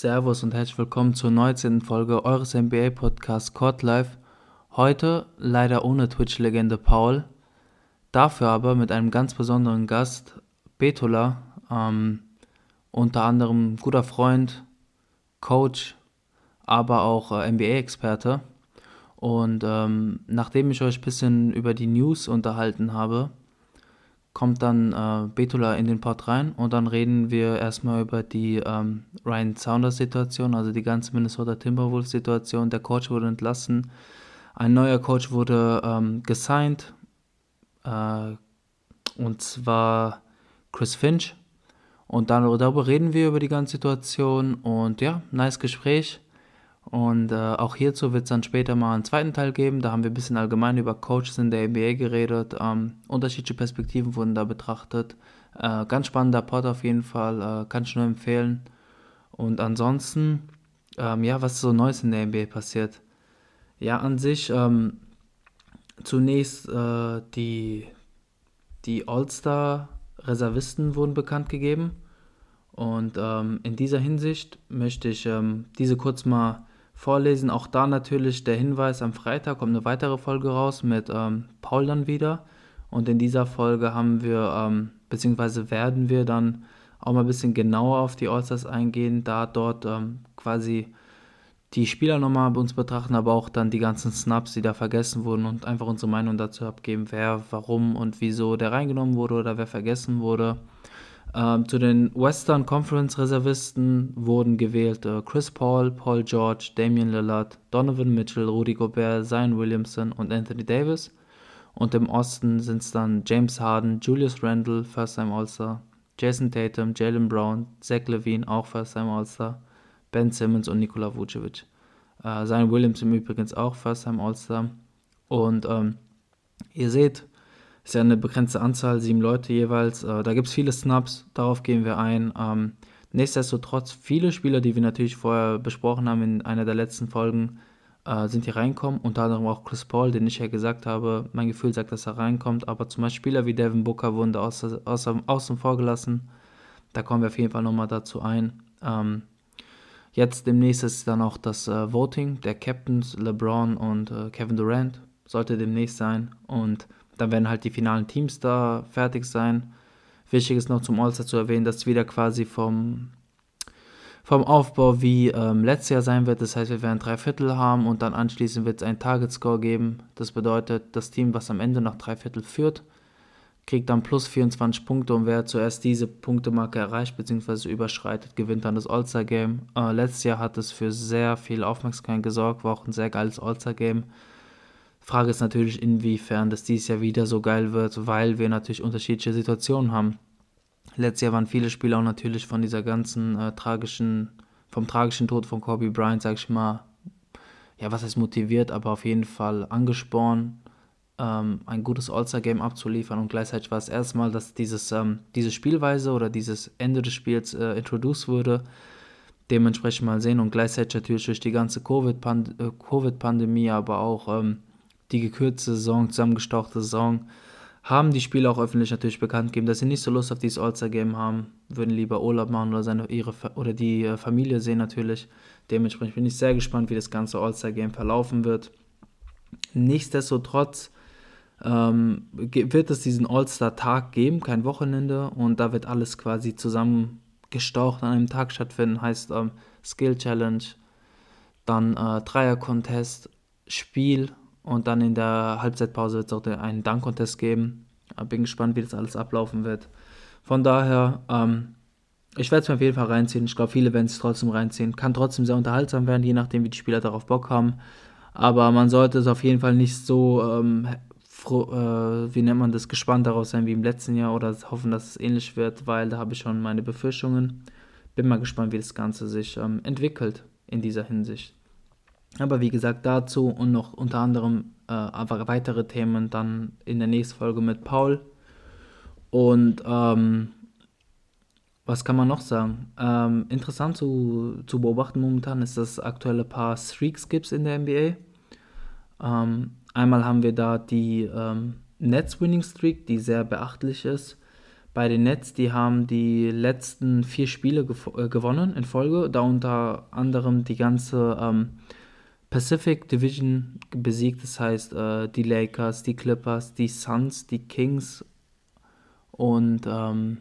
Servus und herzlich willkommen zur 19. Folge eures NBA-Podcasts Court Life. Heute leider ohne Twitch-Legende Paul, dafür aber mit einem ganz besonderen Gast, Betola, ähm, unter anderem guter Freund, Coach, aber auch äh, NBA-Experte. Und ähm, nachdem ich euch ein bisschen über die News unterhalten habe, kommt dann äh, Betula in den Pod rein und dann reden wir erstmal über die ähm, Ryan Saunders Situation, also die ganze Minnesota Timberwolves Situation. Der Coach wurde entlassen, ein neuer Coach wurde ähm, gesigned äh, und zwar Chris Finch. Und dann darüber reden wir über die ganze Situation und ja, nice Gespräch. Und äh, auch hierzu wird es dann später mal einen zweiten Teil geben. Da haben wir ein bisschen allgemein über Coaches in der NBA geredet. Ähm, unterschiedliche Perspektiven wurden da betrachtet. Äh, ganz spannender Pod auf jeden Fall, äh, kann ich nur empfehlen. Und ansonsten, ähm, ja, was ist so Neues in der NBA passiert? Ja, an sich ähm, zunächst äh, die, die All-Star-Reservisten wurden bekannt gegeben. Und ähm, in dieser Hinsicht möchte ich ähm, diese kurz mal vorlesen. Auch da natürlich der Hinweis, am Freitag kommt eine weitere Folge raus mit ähm, Paul dann wieder. Und in dieser Folge haben wir, ähm, beziehungsweise werden wir dann auch mal ein bisschen genauer auf die Allstars eingehen, da dort ähm, quasi die Spieler nochmal bei uns betrachten, aber auch dann die ganzen Snaps, die da vergessen wurden und einfach unsere Meinung dazu abgeben, wer, warum und wieso der reingenommen wurde oder wer vergessen wurde. Ähm, zu den Western Conference Reservisten wurden gewählt äh, Chris Paul, Paul George, Damian Lillard, Donovan Mitchell, Rudy Gobert, Zion Williamson und Anthony Davis. Und im Osten sind es dann James Harden, Julius Randle, First-Time All-Star, Jason Tatum, Jalen Brown, Zach Levine, auch First-Time All-Star, Ben Simmons und Nikola Vucevic. Äh, Zion Williamson übrigens auch First-Time All-Star. Und ähm, ihr seht, ist ja eine begrenzte Anzahl, sieben Leute jeweils. Äh, da gibt es viele Snaps, darauf gehen wir ein. Ähm, nichtsdestotrotz, viele Spieler, die wir natürlich vorher besprochen haben in einer der letzten Folgen, äh, sind hier reinkommen. Unter anderem auch Chris Paul, den ich ja gesagt habe, mein Gefühl sagt, dass er reinkommt. Aber zum Beispiel Spieler wie Devin Booker wurden da außer, außen vor gelassen. Da kommen wir auf jeden Fall nochmal dazu ein. Ähm, jetzt demnächst ist dann auch das äh, Voting der Captains, LeBron und äh, Kevin Durant. Sollte demnächst sein. Und dann werden halt die finalen Teams da fertig sein. Wichtig ist noch zum All-Star zu erwähnen, dass es wieder quasi vom, vom Aufbau wie ähm, letztes Jahr sein wird. Das heißt, wir werden drei Viertel haben und dann anschließend wird es einen Target-Score geben. Das bedeutet, das Team, was am Ende nach drei Viertel führt, kriegt dann plus 24 Punkte und wer zuerst diese Punktemarke erreicht bzw. überschreitet, gewinnt dann das All-Star-Game. Äh, letztes Jahr hat es für sehr viel Aufmerksamkeit gesorgt, war auch ein sehr geiles All-Star-Game. Frage ist natürlich, inwiefern das dieses Jahr wieder so geil wird, weil wir natürlich unterschiedliche Situationen haben. Letztes Jahr waren viele Spieler auch natürlich von dieser ganzen äh, tragischen, vom tragischen Tod von Kobe Bryant, sag ich mal, ja, was heißt motiviert, aber auf jeden Fall angespornt, ähm, ein gutes All-Star-Game abzuliefern und gleichzeitig war es erstmal, dass dieses, ähm, diese Spielweise oder dieses Ende des Spiels äh, introduced wurde. Dementsprechend mal sehen und gleichzeitig natürlich durch die ganze Covid-Pandemie, COVID aber auch ähm, die gekürzte Saison, zusammengestauchte Saison, haben die Spieler auch öffentlich natürlich bekannt gegeben, dass sie nicht so Lust auf dieses All-Star-Game haben, würden lieber Urlaub machen oder, seine, ihre, oder die äh, Familie sehen natürlich. Dementsprechend bin ich sehr gespannt, wie das ganze All-Star-Game verlaufen wird. Nichtsdestotrotz ähm, wird es diesen All-Star-Tag geben, kein Wochenende, und da wird alles quasi zusammengestaucht an einem Tag stattfinden, heißt ähm, Skill Challenge, dann äh, Dreier-Contest, Spiel und dann in der Halbzeitpause wird es auch einen Dunk-Contest geben. Bin gespannt, wie das alles ablaufen wird. Von daher, ähm, ich werde es mir auf jeden Fall reinziehen. Ich glaube, viele werden es trotzdem reinziehen. Kann trotzdem sehr unterhaltsam werden, je nachdem, wie die Spieler darauf Bock haben. Aber man sollte es auf jeden Fall nicht so, ähm, äh, wie nennt man das, gespannt darauf sein wie im letzten Jahr oder hoffen, dass es ähnlich wird, weil da habe ich schon meine Befürchtungen. Bin mal gespannt, wie das Ganze sich ähm, entwickelt in dieser Hinsicht. Aber wie gesagt, dazu und noch unter anderem äh, weitere Themen dann in der nächsten Folge mit Paul. Und ähm, was kann man noch sagen? Ähm, interessant zu, zu beobachten momentan ist, dass es aktuelle paar Streaks gibt in der NBA. Ähm, einmal haben wir da die ähm, Nets-Winning Streak, die sehr beachtlich ist. Bei den Nets, die haben die letzten vier Spiele äh, gewonnen in Folge, da unter anderem die ganze ähm, Pacific Division besiegt, das heißt äh, die Lakers, die Clippers, die Suns, die Kings und ähm,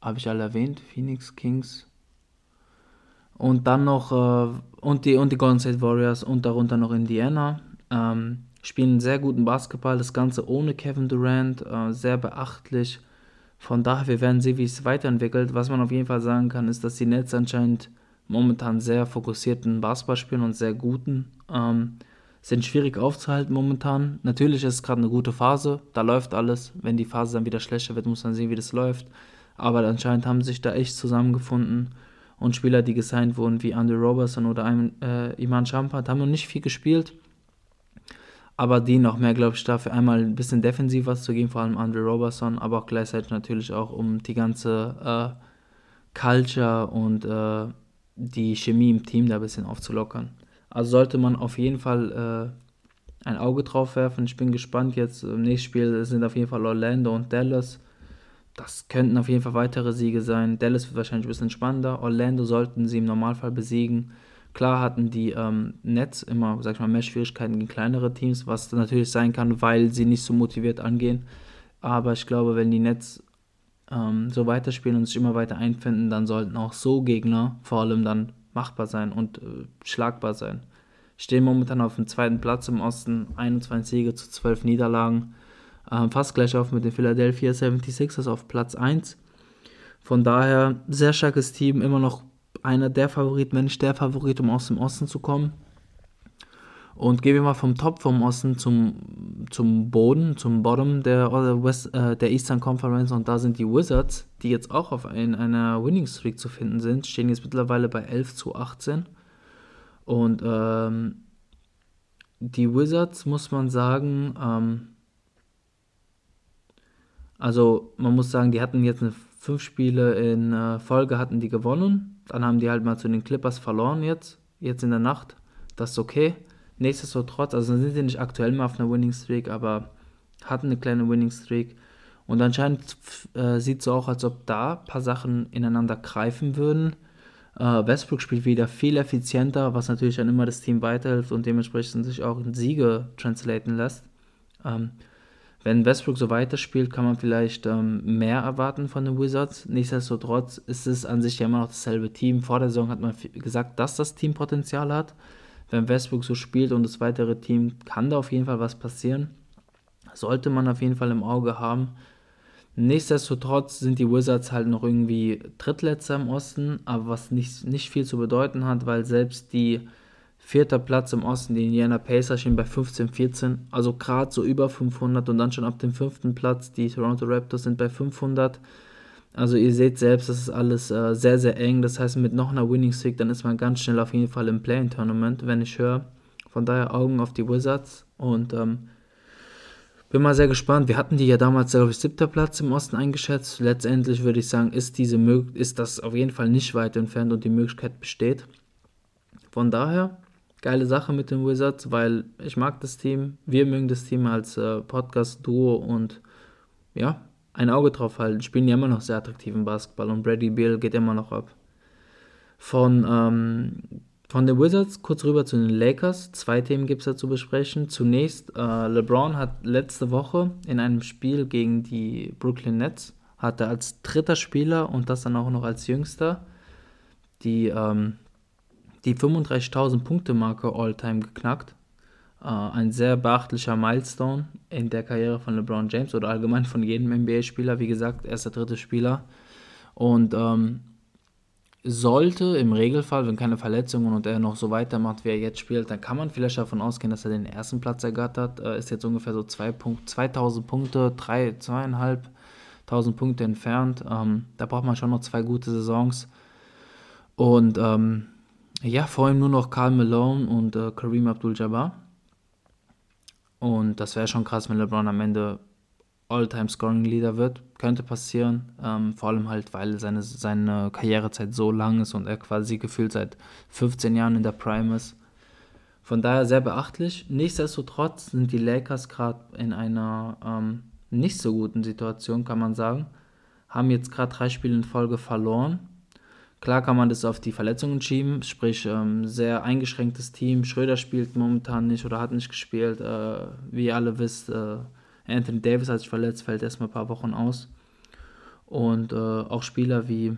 habe ich alle erwähnt, Phoenix Kings und dann noch äh, und die und die Golden State Warriors und darunter noch Indiana ähm, spielen sehr guten Basketball, das Ganze ohne Kevin Durant, äh, sehr beachtlich. Von daher, wir werden sehen, wie es weiterentwickelt. Was man auf jeden Fall sagen kann, ist, dass die Nets anscheinend momentan sehr fokussierten Basketball spielen und sehr guten. Ähm, sind schwierig aufzuhalten momentan. Natürlich ist es gerade eine gute Phase, da läuft alles. Wenn die Phase dann wieder schlechter wird, muss man sehen, wie das läuft. Aber anscheinend haben sich da echt zusammengefunden und Spieler, die gesigned wurden, wie Andrew Robertson oder äh, Iman Champat, haben noch nicht viel gespielt. Aber die noch mehr, glaube ich, dafür einmal ein bisschen defensiv was zu geben, vor allem Andrew Robertson, aber auch gleichzeitig natürlich auch, um die ganze äh, Culture und äh, die Chemie im Team da ein bisschen aufzulockern. Also sollte man auf jeden Fall äh, ein Auge drauf werfen. Ich bin gespannt jetzt. Im nächsten Spiel sind auf jeden Fall Orlando und Dallas. Das könnten auf jeden Fall weitere Siege sein. Dallas wird wahrscheinlich ein bisschen spannender. Orlando sollten sie im Normalfall besiegen. Klar hatten die ähm, Nets immer, sag ich mal, mehr Schwierigkeiten gegen kleinere Teams, was natürlich sein kann, weil sie nicht so motiviert angehen. Aber ich glaube, wenn die Nets ähm, so weiterspielen und sich immer weiter einfinden, dann sollten auch so Gegner vor allem dann machbar sein und äh, schlagbar sein. Stehen momentan auf dem zweiten Platz im Osten, 21 Siege zu 12 Niederlagen. Ähm, fast gleich auf mit den Philadelphia 76ers auf Platz 1. Von daher sehr starkes Team, immer noch einer der Favoriten, wenn nicht der Favorit, um aus dem Osten zu kommen. Und gehen wir mal vom Top vom Osten zum, zum Boden, zum Bottom der, West, äh, der Eastern Conference. Und da sind die Wizards, die jetzt auch auf ein, einer Winning Streak zu finden sind, stehen jetzt mittlerweile bei 11 zu 18. Und ähm, die Wizards, muss man sagen, ähm, also man muss sagen, die hatten jetzt fünf Spiele in äh, Folge hatten die gewonnen. Dann haben die halt mal zu den Clippers verloren jetzt, jetzt in der Nacht. Das ist okay. Nichtsdestotrotz, also sind sie nicht aktuell mehr auf einer Winning Streak, aber hatten eine kleine Winning Streak. Und anscheinend äh, sieht es so auch, als ob da ein paar Sachen ineinander greifen würden. Äh, Westbrook spielt wieder viel effizienter, was natürlich dann immer das Team weiterhilft und dementsprechend sich auch in Siege translaten lässt. Ähm, wenn Westbrook so weiterspielt, kann man vielleicht ähm, mehr erwarten von den Wizards. Nichtsdestotrotz ist es an sich ja immer noch dasselbe Team. Vor der Saison hat man gesagt, dass das Team Potenzial hat wenn Westbrook so spielt und das weitere Team, kann da auf jeden Fall was passieren. Sollte man auf jeden Fall im Auge haben. Nichtsdestotrotz sind die Wizards halt noch irgendwie Drittletzter im Osten, aber was nicht, nicht viel zu bedeuten hat, weil selbst die vierter Platz im Osten, die Indiana Pacers, stehen bei 15, 14, also gerade so über 500 und dann schon ab dem fünften Platz, die Toronto Raptors sind bei 500. Also ihr seht selbst, das ist alles äh, sehr, sehr eng. Das heißt, mit noch einer Winning Streak, dann ist man ganz schnell auf jeden Fall im Play-In-Tournament, wenn ich höre. Von daher Augen auf die Wizards und ähm, bin mal sehr gespannt. Wir hatten die ja damals, glaube ich, siebter Platz im Osten eingeschätzt. Letztendlich würde ich sagen, ist, diese ist das auf jeden Fall nicht weit entfernt und die Möglichkeit besteht. Von daher, geile Sache mit den Wizards, weil ich mag das Team. Wir mögen das Team als äh, Podcast-Duo und ja, ein Auge drauf halten. Spielen ja immer noch sehr attraktiven Basketball und Brady Beal geht immer noch ab. Von, ähm, von den Wizards kurz rüber zu den Lakers. Zwei Themen gibt es da zu besprechen. Zunächst, äh, LeBron hat letzte Woche in einem Spiel gegen die Brooklyn Nets, hat er als dritter Spieler und das dann auch noch als jüngster die, ähm, die 35.000 Punkte Marke All-Time geknackt. Äh, ein sehr beachtlicher Milestone in der Karriere von LeBron James oder allgemein von jedem NBA-Spieler. Wie gesagt, er ist der dritte Spieler. Und ähm, sollte im Regelfall, wenn keine Verletzungen und er noch so weitermacht, wie er jetzt spielt, dann kann man vielleicht davon ausgehen, dass er den ersten Platz ergattert. Er ist jetzt ungefähr so zwei Punkt, 2000 Punkte, drei, zweieinhalbtausend Punkte entfernt. Ähm, da braucht man schon noch zwei gute Saisons. Und ähm, ja, vor ihm nur noch Karl Malone und äh, Kareem Abdul-Jabbar. Und das wäre schon krass, wenn LeBron am Ende All-Time-Scoring-Leader wird. Könnte passieren, ähm, vor allem halt, weil seine, seine Karrierezeit so lang ist und er quasi gefühlt seit 15 Jahren in der Prime ist. Von daher sehr beachtlich. Nichtsdestotrotz sind die Lakers gerade in einer ähm, nicht so guten Situation, kann man sagen. Haben jetzt gerade drei Spiele in Folge verloren. Klar kann man das auf die Verletzungen schieben, sprich ähm, sehr eingeschränktes Team. Schröder spielt momentan nicht oder hat nicht gespielt. Äh, wie ihr alle wisst, äh, Anthony Davis hat sich verletzt, fällt erstmal ein paar Wochen aus. Und äh, auch Spieler wie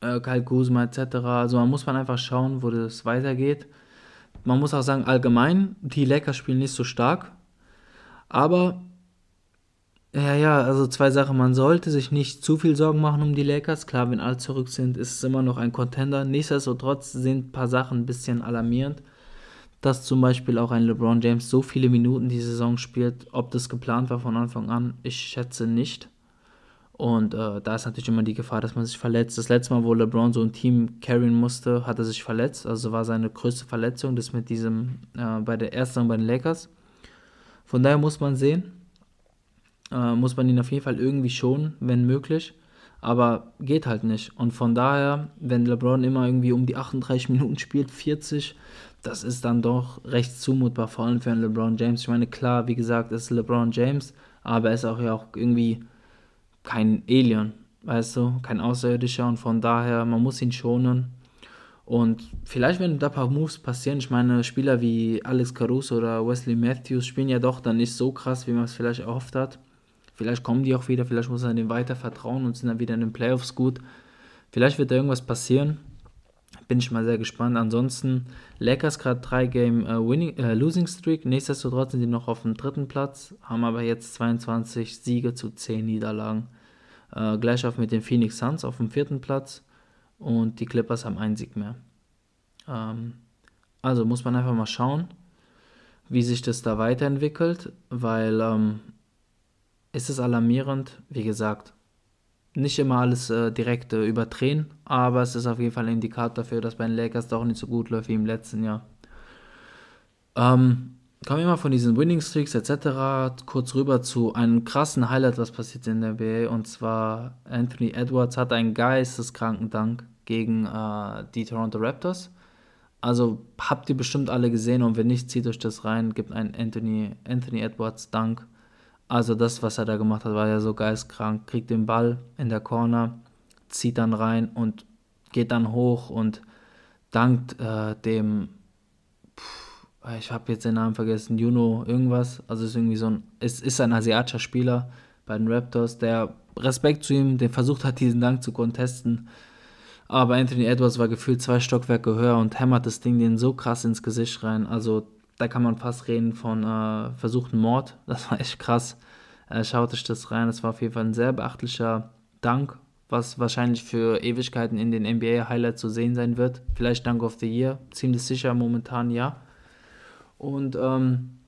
äh, Kyle Kuzma etc. Also man muss man einfach schauen, wo das weitergeht. Man muss auch sagen, allgemein, die Lakers spielen nicht so stark. Aber, ja, ja, also zwei Sachen. Man sollte sich nicht zu viel Sorgen machen um die Lakers. Klar, wenn alle zurück sind, ist es immer noch ein Contender. Nichtsdestotrotz sind ein paar Sachen ein bisschen alarmierend dass zum Beispiel auch ein LeBron James so viele Minuten die Saison spielt. Ob das geplant war von Anfang an, ich schätze nicht. Und äh, da ist natürlich immer die Gefahr, dass man sich verletzt. Das letzte Mal, wo LeBron so ein Team carryen musste, hat er sich verletzt. Also war seine größte Verletzung, das mit diesem, äh, bei der ersten bei den Lakers. Von daher muss man sehen, äh, muss man ihn auf jeden Fall irgendwie schonen, wenn möglich. Aber geht halt nicht. Und von daher, wenn LeBron immer irgendwie um die 38 Minuten spielt, 40, das ist dann doch recht zumutbar, vor allem für einen LeBron James. Ich meine, klar, wie gesagt, ist LeBron James, aber er ist auch ja auch irgendwie kein Alien, weißt du, kein Außerirdischer und von daher, man muss ihn schonen. Und vielleicht, wenn da ein paar Moves passieren, ich meine, Spieler wie Alex Caruso oder Wesley Matthews spielen ja doch dann nicht so krass, wie man es vielleicht erhofft hat. Vielleicht kommen die auch wieder, vielleicht muss er dem weiter vertrauen und sind dann wieder in den Playoffs gut. Vielleicht wird da irgendwas passieren. Bin ich mal sehr gespannt. Ansonsten, Lakers gerade 3 Game äh, Winning, äh, Losing Streak. Nichtsdestotrotz sind die noch auf dem dritten Platz, haben aber jetzt 22 Siege zu 10 Niederlagen. Äh, gleich auf mit den Phoenix Suns auf dem vierten Platz und die Clippers haben einen Sieg mehr. Ähm, also muss man einfach mal schauen, wie sich das da weiterentwickelt, weil ähm, ist es alarmierend, wie gesagt, nicht immer alles äh, direkt äh, überdrehen, aber es ist auf jeden Fall ein Indikator dafür, dass bei den Lakers doch nicht so gut läuft wie im letzten Jahr. Ähm, kommen wir mal von diesen Winning Streaks etc. kurz rüber zu einem krassen Highlight, was passiert in der NBA. Und zwar Anthony Edwards hat einen geisteskranken Dank gegen äh, die Toronto Raptors. Also habt ihr bestimmt alle gesehen und wenn nicht, zieht euch das rein. Gibt einen Anthony, Anthony Edwards Dank also das, was er da gemacht hat, war ja so geistkrank. Kriegt den Ball in der Corner, zieht dann rein und geht dann hoch und dankt äh, dem, pff, ich habe jetzt den Namen vergessen, Juno irgendwas. Also ist irgendwie so ein, es ist ein asiatischer Spieler bei den Raptors, der Respekt zu ihm, der versucht hat, diesen Dank zu contesten. Aber Anthony Edwards war gefühlt zwei Stockwerke höher und hämmert das Ding den so krass ins Gesicht rein. Also da kann man fast reden von äh, versuchten Mord. Das war echt krass. Äh, schaut euch das rein. Das war auf jeden Fall ein sehr beachtlicher Dank, was wahrscheinlich für Ewigkeiten in den NBA-Highlights zu sehen sein wird. Vielleicht Dank of the Year. Ziemlich sicher momentan ja. Und ähm,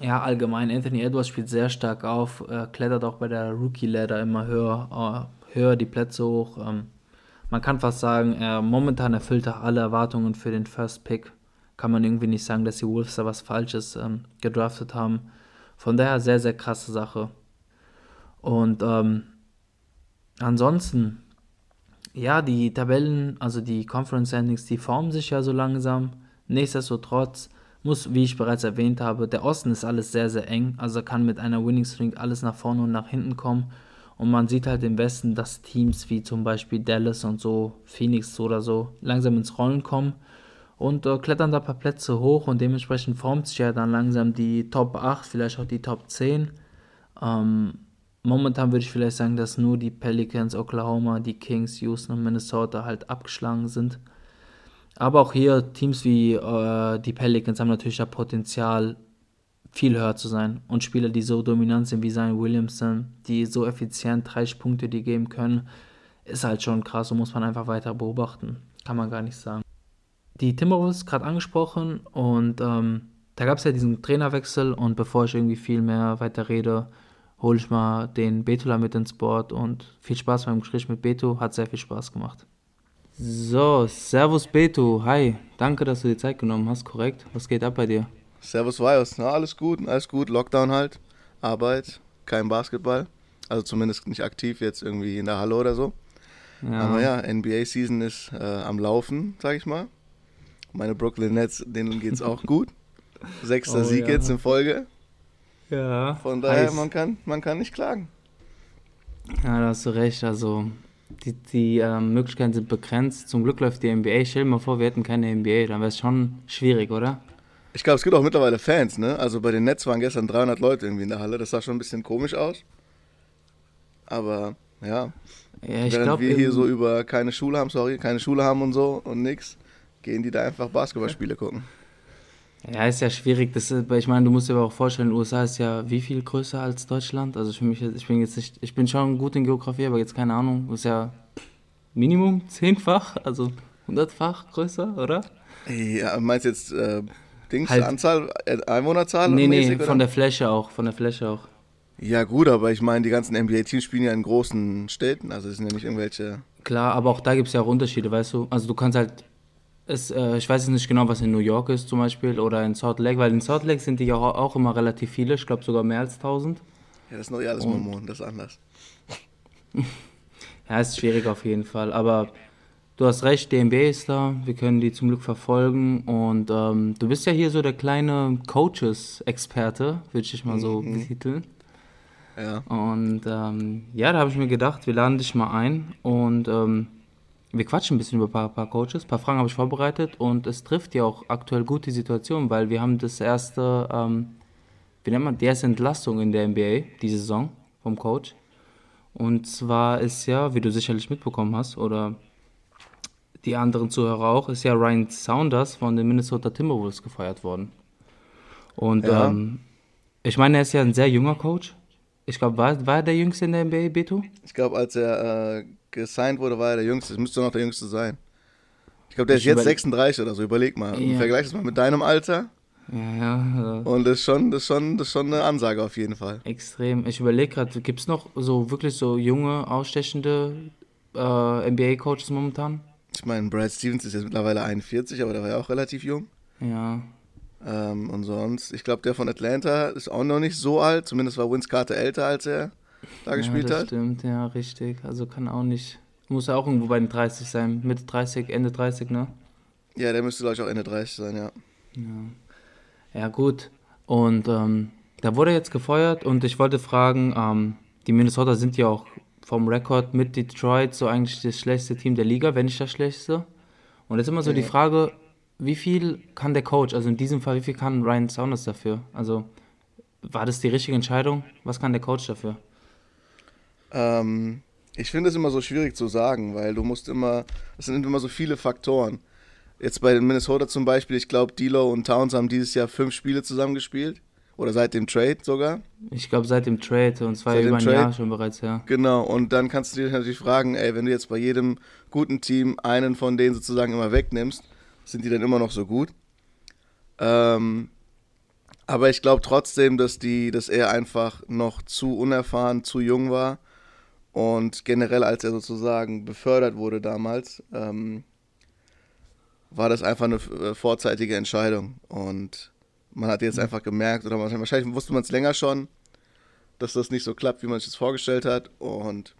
ja, allgemein, Anthony Edwards spielt sehr stark auf, äh, klettert auch bei der Rookie-Ladder immer höher, äh, höher die Plätze hoch. Ähm, man kann fast sagen, er momentan erfüllt er alle Erwartungen für den First Pick kann man irgendwie nicht sagen, dass die Wolves da was Falsches ähm, gedraftet haben. Von daher sehr, sehr krasse Sache. Und ähm, ansonsten, ja, die Tabellen, also die Conference Endings, die formen sich ja so langsam. Nichtsdestotrotz muss, wie ich bereits erwähnt habe, der Osten ist alles sehr, sehr eng. Also kann mit einer Winning String alles nach vorne und nach hinten kommen. Und man sieht halt im Westen, dass Teams wie zum Beispiel Dallas und so, Phoenix oder so, langsam ins Rollen kommen und äh, klettern da ein paar Plätze hoch und dementsprechend formt sich ja dann langsam die Top 8, vielleicht auch die Top 10. Ähm, momentan würde ich vielleicht sagen, dass nur die Pelicans, Oklahoma, die Kings, Houston und Minnesota halt abgeschlagen sind. Aber auch hier Teams wie äh, die Pelicans haben natürlich das Potenzial, viel höher zu sein. Und Spieler, die so dominant sind wie Zion Williamson, die so effizient 30 Punkte die geben können, ist halt schon krass und muss man einfach weiter beobachten. Kann man gar nicht sagen die Timberwolves gerade angesprochen und ähm, da gab es ja diesen Trainerwechsel und bevor ich irgendwie viel mehr weiter rede, hole ich mal den Betula mit ins Board und viel Spaß beim Gespräch mit Beto, hat sehr viel Spaß gemacht. So, Servus Beto, hi, danke, dass du dir Zeit genommen hast, korrekt? Was geht ab bei dir? Servus Vios, na alles gut, alles gut, Lockdown halt, Arbeit, kein Basketball. Also zumindest nicht aktiv jetzt irgendwie in der Halle oder so. Ja. Aber ja, NBA-Season ist äh, am Laufen, sag ich mal. Meine Brooklyn Nets, denen geht's auch gut. Sechster Oh, Sieg ja. jetzt in Folge. ja. Von daher, Heiß. man kann, man kann nicht klagen. Ja, da hast du recht. Also, die, die ähm, Möglichkeiten sind begrenzt. Zum Glück läuft die NBA. Stell dir mal vor, wir hätten keine NBA, dann wäre es schon schwierig, oder? Ich glaube, es gibt auch mittlerweile Fans, ne? Also bei den Nets waren gestern 300 Leute irgendwie in der Halle. Das sah schon ein bisschen komisch aus. Aber ja, Ja, ich während glaube, wir hier so über keine Schule haben, sorry, keine Schule haben und so und nix, gehen die da einfach Basketballspiele gucken. ja, ist ja schwierig. Das ist, ich meine, du musst dir aber auch vorstellen, USA ist ja wie viel größer als Deutschland? Also für mich, ich bin jetzt nicht, ich bin schon gut in Geografie, aber jetzt keine Ahnung. Ist ja Minimum zehnfach, also hundertfach größer, oder? Ja, meinst du jetzt äh, Dings, Halt- Anzahl, äh, Einwohnerzahl? Nee, nee, mäßig, von oder? der Fläche auch, von der Fläche auch. Ja gut, aber ich meine, die ganzen NBA-Teams spielen ja in großen Städten, also es sind ja nicht irgendwelche... Klar, aber auch da gibt es ja auch Unterschiede, weißt du? Also du kannst halt, es, äh, ich weiß jetzt nicht genau, was in New York ist zum Beispiel oder in Salt Lake, weil in Salt Lake sind die ja auch, auch immer relativ viele, ich glaube sogar mehr als 1000. Ja, das ist noch ja alles Und- Mormonen, das ist anders. Ja, ist schwierig auf jeden Fall, aber du hast recht, NBA ist da, wir können die zum Glück verfolgen und ähm, du bist ja hier so der kleine Coaches-Experte, würde ich mal so betiteln. Ja. Und ähm, ja, da habe ich mir gedacht, wir laden dich mal ein und ähm, wir quatschen ein bisschen über ein paar, paar Coaches. Ein paar Fragen habe ich vorbereitet und es trifft ja auch aktuell gut die Situation, weil wir haben das erste, ähm, wie nennt man, die erste Entlastung in der NBA diese Saison vom Coach. Und zwar ist ja, wie du sicherlich mitbekommen hast, oder die anderen Zuhörer auch, ist ja Ryan Saunders von den Minnesota Timberwolves gefeiert worden. Und Ja. ähm, ich meine, er ist ja ein sehr junger Coach. Ich glaube, war, war er der Jüngste in der NBA, Beto? Ich glaube, als er äh, gesigned wurde, war er der Jüngste. Es müsste noch der Jüngste sein. Ich glaube, der ist Ich jetzt überleg- 36 oder so. Überleg mal. Ja. Vergleich das mal mit deinem Alter. Ja, ja, Und das ist schon, das ist schon, das ist schon eine Ansage auf jeden Fall. extrem. Ich überlege gerade, gibt es noch so wirklich so junge, ausstechende äh, NBA-Coaches momentan? Ich meine, Brad Stevens ist jetzt mittlerweile 41, aber der war ja auch relativ jung. Ja, Ähm, und sonst, ich glaube, der von Atlanta ist auch noch nicht so alt. Zumindest war Vince Carter älter, als er da gespielt ja, das hat. stimmt, ja, richtig. Also kann auch nicht, muss ja auch irgendwo bei den 30 sein, Mitte 30, Ende 30, ne? Ja, der müsste, glaube ich, auch Ende 30 sein, ja. Ja, gut. Und ähm, da wurde jetzt gefeuert und ich wollte fragen, ähm, die Minnesota sind ja auch vom Rekord mit Detroit so eigentlich das schlechteste Team der Liga, wenn nicht das schlechteste. Und jetzt immer so die Ja. Frage, wie viel kann der Coach, also in diesem Fall, wie viel kann Ryan Saunders dafür? Also war das die richtige Entscheidung? Was kann der Coach dafür? Ähm, ich finde es immer so schwierig zu sagen, weil du musst immer, es sind immer so viele Faktoren. Jetzt bei den Minnesota zum Beispiel, ich glaube, D'Lo und Towns haben dieses Jahr fünf Spiele zusammengespielt. Oder seit dem Trade sogar. Ich glaube seit dem Trade und zwar über ein Trade? Jahr schon bereits, ja. Genau, und dann kannst du dich natürlich fragen, ey, wenn du jetzt bei jedem guten Team einen von denen sozusagen immer wegnimmst, sind die dann immer noch so gut? Ähm, aber ich glaube trotzdem, dass die, dass er einfach noch zu unerfahren, zu jung war und generell, als er sozusagen befördert wurde damals, ähm, war das einfach eine äh, vorzeitige Entscheidung und man hat jetzt einfach gemerkt oder man- wahrscheinlich wusste man es länger schon, dass das nicht so klappt, wie man sich das vorgestellt hat. Und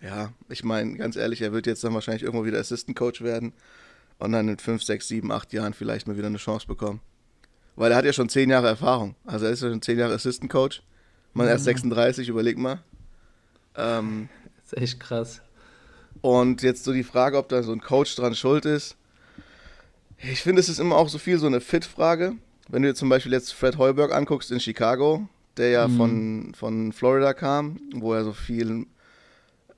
ja, ich meine, ganz ehrlich, er wird jetzt dann wahrscheinlich irgendwo wieder Assistant Coach werden und dann in 5, 6, 7, 8 Jahren vielleicht mal wieder eine Chance bekommen. Weil er hat ja schon 10 Jahre Erfahrung. Also er ist ja schon 10 Jahre Assistant Coach. Man erst 36, überleg mal. Ähm, Das ist echt krass. und jetzt so die Frage, ob da so ein Coach dran schuld ist. Ich finde, es ist immer auch so viel so eine Fit-Frage. Wenn du dir zum Beispiel jetzt Fred Heuberg anguckst in Chicago, der ja von, von Florida kam, wo er so viel,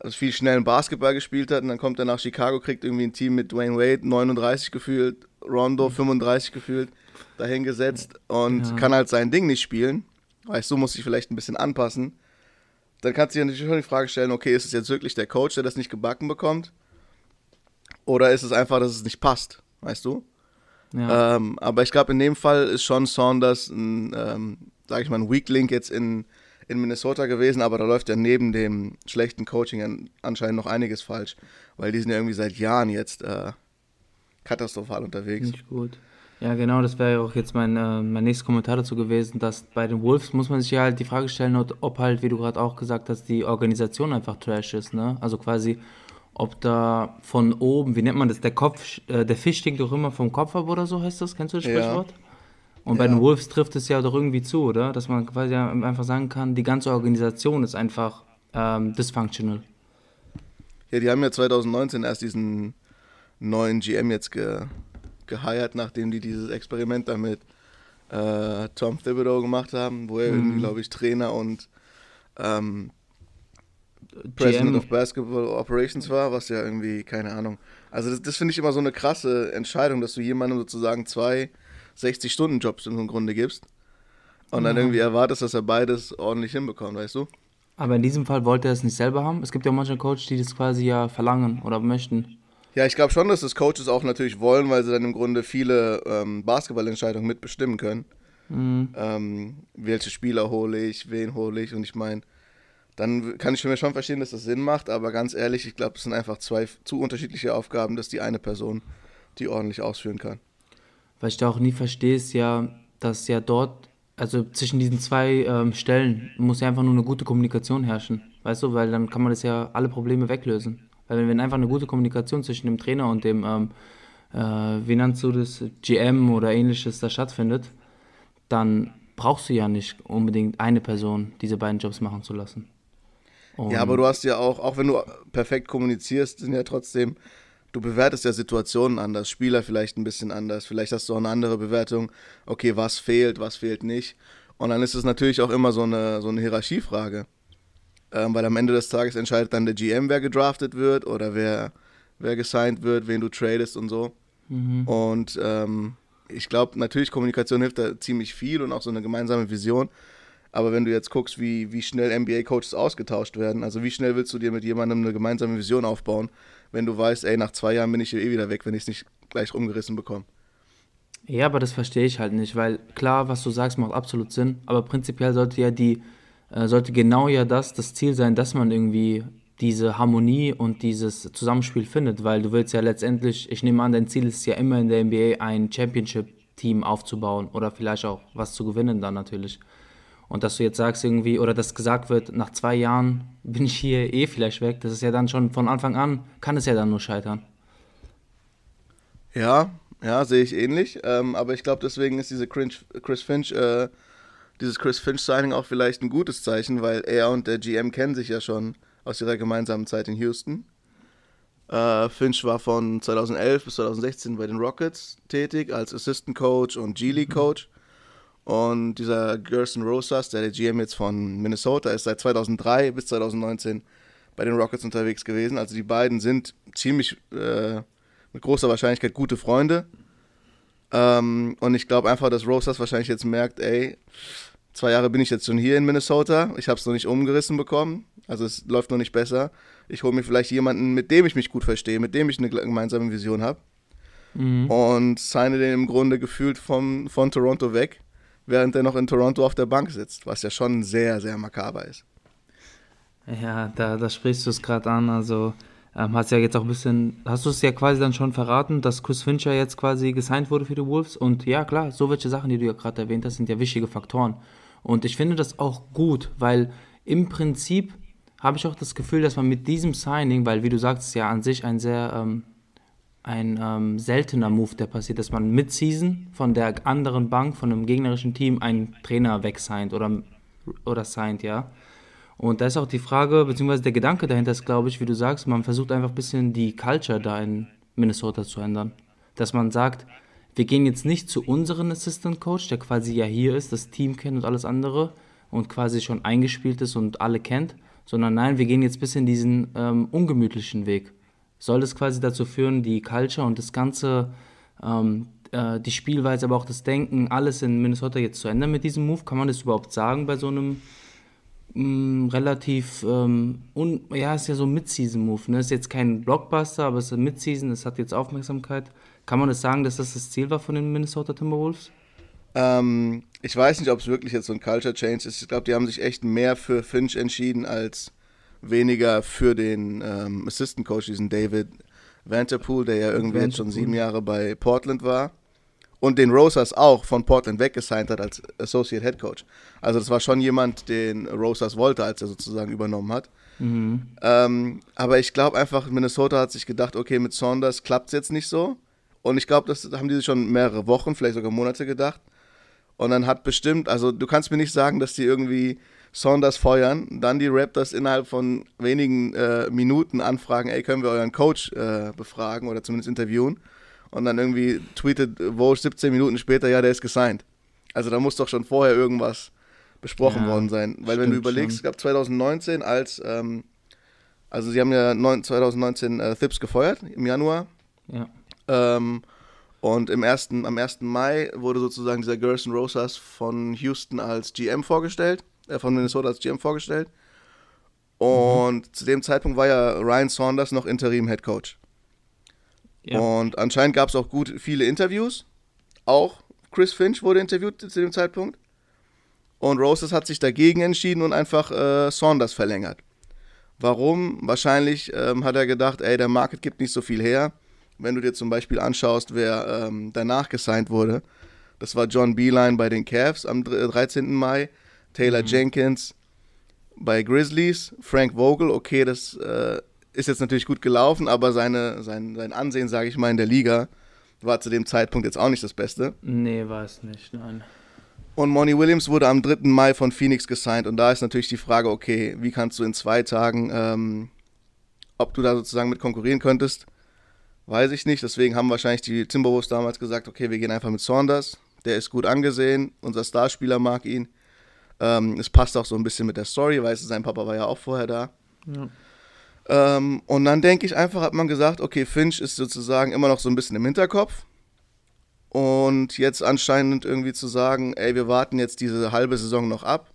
also viel schnellen Basketball gespielt hat und dann kommt er nach Chicago, kriegt irgendwie ein Team mit Dwayne Wade, 39 gefühlt, Rondo 35 gefühlt, dahingesetzt und Ja. kann halt sein Ding nicht spielen. Weißt du, muss sich vielleicht ein bisschen anpassen. Dann kannst du dir natürlich schon die Frage stellen, okay, ist es jetzt wirklich der Coach, der das nicht gebacken bekommt? Oder ist es einfach, dass es nicht passt, weißt du? Ja. Ähm, aber ich glaube, in dem Fall ist schon Saunders ein, ähm, sag ich mal, ein Weak Link jetzt in, in Minnesota gewesen, aber da läuft ja neben dem schlechten Coaching an, anscheinend noch einiges falsch, weil die sind ja irgendwie seit Jahren jetzt äh, katastrophal unterwegs. Nicht gut. Ja, genau, das wäre ja auch jetzt mein, äh, mein nächster Kommentar dazu gewesen, dass bei den Wolves muss man sich ja halt die Frage stellen, ob, halt, wie du gerade auch gesagt hast, die Organisation einfach trash ist, ne? Also quasi, ob da von oben, wie nennt man das, der Kopf, äh, der Fisch stinkt doch immer vom Kopf ab oder so heißt das, kennst du das Ja. Und bei Ja. den Wolves trifft es ja doch irgendwie zu, oder? Dass man quasi einfach sagen kann, die ganze Organisation ist einfach ähm, dysfunctional. Ja, die haben ja 2019 erst diesen neuen GM jetzt ge, geheiert, nachdem die dieses Experiment da mit äh, Tom Thibodeau gemacht haben, wo er irgendwie, glaube ich, Trainer und ähm, President of Basketball Operations war, was ja irgendwie, keine Ahnung. Also das, das finde ich immer so eine krasse Entscheidung, dass du jemandem sozusagen zwei 60-Stunden-Jobs im Grunde gibst und dann irgendwie erwartest, dass er beides ordentlich hinbekommt, weißt du? Aber in diesem Fall wollte er es nicht selber haben. Es gibt ja manche Coaches, die das quasi ja verlangen oder möchten. Ja, ich glaube schon, dass das Coaches auch natürlich wollen, weil sie dann im Grunde viele ähm, Basketballentscheidungen mitbestimmen können. Ähm, welche Spieler hole ich, wen hole ich und ich meine, dann kann ich mir schon verstehen, dass das Sinn macht, aber ganz ehrlich, ich glaube, es sind einfach zwei zu unterschiedliche Aufgaben, dass die eine Person die ordentlich ausführen kann. Was ich da auch nie verstehe, ist ja, dass ja dort, also zwischen diesen zwei ähm, Stellen, muss ja einfach nur eine gute Kommunikation herrschen. Weißt du, weil dann kann man das ja alle Probleme weglösen. Weil wenn, wenn einfach eine gute Kommunikation zwischen dem Trainer und dem, ähm, äh, wie nennst du das, GM oder ähnliches da stattfindet, dann brauchst du ja nicht unbedingt eine Person, diese beiden Jobs machen zu lassen. Und Ja, aber du hast ja auch, auch wenn du perfekt kommunizierst, sind ja trotzdem, du bewertest ja Situationen anders, Spieler vielleicht ein bisschen anders, vielleicht hast du auch eine andere Bewertung, okay, was fehlt, was fehlt nicht. Und dann ist es natürlich auch immer so eine, so eine Hierarchiefrage. Ähm, weil am Ende des Tages entscheidet dann der GM, wer gedraftet wird oder wer, wer gesigned wird, wen du tradest und so. Und ähm, ich glaube, natürlich Kommunikation hilft da ziemlich viel und auch so eine gemeinsame Vision. Aber wenn du jetzt guckst, wie, wie schnell NBA-Coaches ausgetauscht werden, also wie schnell willst du dir mit jemandem eine gemeinsame Vision aufbauen, wenn du weißt, ey, nach zwei Jahren bin ich hier eh wieder weg, wenn ich es nicht gleich rumgerissen bekomme. Ja, aber das verstehe ich halt nicht, weil klar, was du sagst, macht absolut Sinn, aber prinzipiell sollte ja die, äh, sollte genau ja das das Ziel sein, dass man irgendwie diese Harmonie und dieses Zusammenspiel findet, weil du willst ja letztendlich, ich nehme an, dein Ziel ist ja immer in der NBA ein Championship-Team aufzubauen oder vielleicht auch was zu gewinnen dann natürlich. Und dass du jetzt sagst irgendwie, oder dass gesagt wird, nach zwei Jahren bin ich hier eh vielleicht weg, das ist ja dann schon von Anfang an, kann es ja dann nur scheitern. Ja, ja, sehe ich ähnlich. Ähm, aber ich glaube, deswegen ist diese Chris, Chris Finch, äh, dieses Chris Finch-Signing auch vielleicht ein gutes Zeichen, weil er und der GM kennen sich ja schon aus ihrer gemeinsamen Zeit in Houston. Äh, Finch war von 2011 bis 2016 bei den Rockets tätig als Assistant Coach und G-League Coach. Und dieser Gerson Rosas, der der GM jetzt von Minnesota ist, seit 2003 bis 2019 bei den Rockets unterwegs gewesen. Also die beiden sind ziemlich äh, mit großer Wahrscheinlichkeit gute Freunde. Ähm, und ich glaube einfach, dass Rosas wahrscheinlich jetzt merkt, ey, zwei Jahre bin ich jetzt schon hier in Minnesota, ich habe es noch nicht umgerissen bekommen, also es läuft noch nicht besser. Ich hole mir vielleicht jemanden, mit dem ich mich gut verstehe, mit dem ich eine gemeinsame Vision habe. Und signe den im Grunde gefühlt vom, von Toronto weg, während er noch in Toronto auf der Bank sitzt, was ja schon sehr, sehr makaber ist. Ja, da, da sprichst du es gerade an. Also ähm, hast ja jetzt auch ein bisschen, hast du es ja quasi dann schon verraten, dass Chris Fincher jetzt quasi gesigned wurde für die Wolves. Und ja, klar, so welche Sachen, die du ja gerade erwähnt hast, sind ja wichtige Faktoren. Und ich finde das auch gut, weil im Prinzip habe ich auch das Gefühl, dass man mit diesem Signing, weil wie du sagst, es ja an sich ein sehr ähm, ein ähm, seltener Move, der passiert, dass man mid-Season von der anderen Bank, von einem gegnerischen Team, einen Trainer wegsigned oder, oder signed, ja. Und da ist auch die Frage, beziehungsweise der Gedanke dahinter ist, glaube ich, wie du sagst, man versucht einfach ein bisschen die Culture da in Minnesota zu ändern. Dass man sagt, wir gehen jetzt nicht zu unserem Assistant Coach, der quasi ja hier ist, das Team kennt und alles andere und quasi schon eingespielt ist und alle kennt, sondern nein, wir gehen jetzt ein bisschen diesen ähm, ungemütlichen Weg. Soll das quasi dazu führen, die Culture und das Ganze, ähm, äh, die Spielweise, aber auch das Denken, alles in Minnesota jetzt zu ändern mit diesem Move? Kann man das überhaupt sagen bei so einem mh, relativ, ähm, un, ja, ist ja so ein Mid-Season-Move. Ne? Ist jetzt kein Blockbuster, aber es ist ein Mid-Season, es hat jetzt Aufmerksamkeit. Kann man das sagen, dass das das Ziel war von den Minnesota Timberwolves? Ähm, ich weiß nicht, ob es wirklich jetzt so ein Culture Change ist. Ich glaube, die haben sich echt mehr für Finch entschieden als weniger für den ähm, Assistant Coach, diesen David Vanterpool, der ja irgendwie jetzt schon sieben Jahre bei Portland war und den Rosas auch von Portland weggesigned hat als Associate Head Coach. Also das war schon jemand, den Rosas wollte, als er sozusagen übernommen hat. Mhm. Ähm, aber ich glaube einfach, Minnesota hat sich gedacht, okay, mit Saunders klappt es jetzt nicht so. Und ich glaube, das haben die sich schon mehrere Wochen, vielleicht sogar Monate gedacht. Und dann hat bestimmt, also du kannst mir nicht sagen, dass die irgendwie Saunders feuern, dann die Raptors innerhalb von wenigen äh, Minuten anfragen, ey, können wir euren Coach äh, befragen oder zumindest interviewen? Und dann irgendwie tweetet Woj 17 Minuten später, ja, der ist gesigned. Also da muss doch schon vorher irgendwas besprochen Ja, worden sein. Weil wenn du überlegst, schon. es gab 2019 als, ähm, also sie haben ja neun, 2019 äh, Thibs gefeuert im Januar. Ja. Ähm, und im ersten, am 1. Mai wurde sozusagen dieser Gerson Rosas von Houston als GM vorgestellt, äh, von Minnesota als GM vorgestellt. Und zu dem Zeitpunkt war ja Ryan Saunders noch Interim-Head Coach. Ja. Und anscheinend gab es auch gut viele Interviews. Auch Chris Finch wurde interviewt zu dem Zeitpunkt. Und Roses hat sich dagegen entschieden und einfach äh, Saunders verlängert. Warum? Wahrscheinlich ähm, hat er gedacht, ey, der Market gibt nicht so viel her. Wenn du dir zum Beispiel anschaust, wer ähm, danach gesigned wurde, das war John Beeline bei den Cavs am dr- 13. Mai, Taylor Jenkins bei Grizzlies, Frank Vogel, okay, das äh, ist jetzt natürlich gut gelaufen, aber seine, sein, sein Ansehen, sage ich mal, in der Liga war zu dem Zeitpunkt jetzt auch nicht das Beste. Nee, war es nicht, nein. Und Monty Williams wurde am 3. Mai von Phoenix gesigned. Und da ist natürlich die Frage, okay, wie kannst du in zwei Tagen, ähm, ob du da sozusagen mit konkurrieren könntest, weiß ich nicht. Deswegen haben wahrscheinlich die Timberwolves damals gesagt, okay, wir gehen einfach mit Saunders. Der ist gut angesehen, unser Starspieler mag ihn. Ähm, es passt auch so ein bisschen mit der Story, du, sein Papa war ja auch vorher da. Ja. Ähm, und dann denke ich einfach, hat man gesagt, okay, Finch ist sozusagen immer noch so ein bisschen im Hinterkopf. Und jetzt anscheinend irgendwie zu sagen, ey, wir warten jetzt diese halbe Saison noch ab.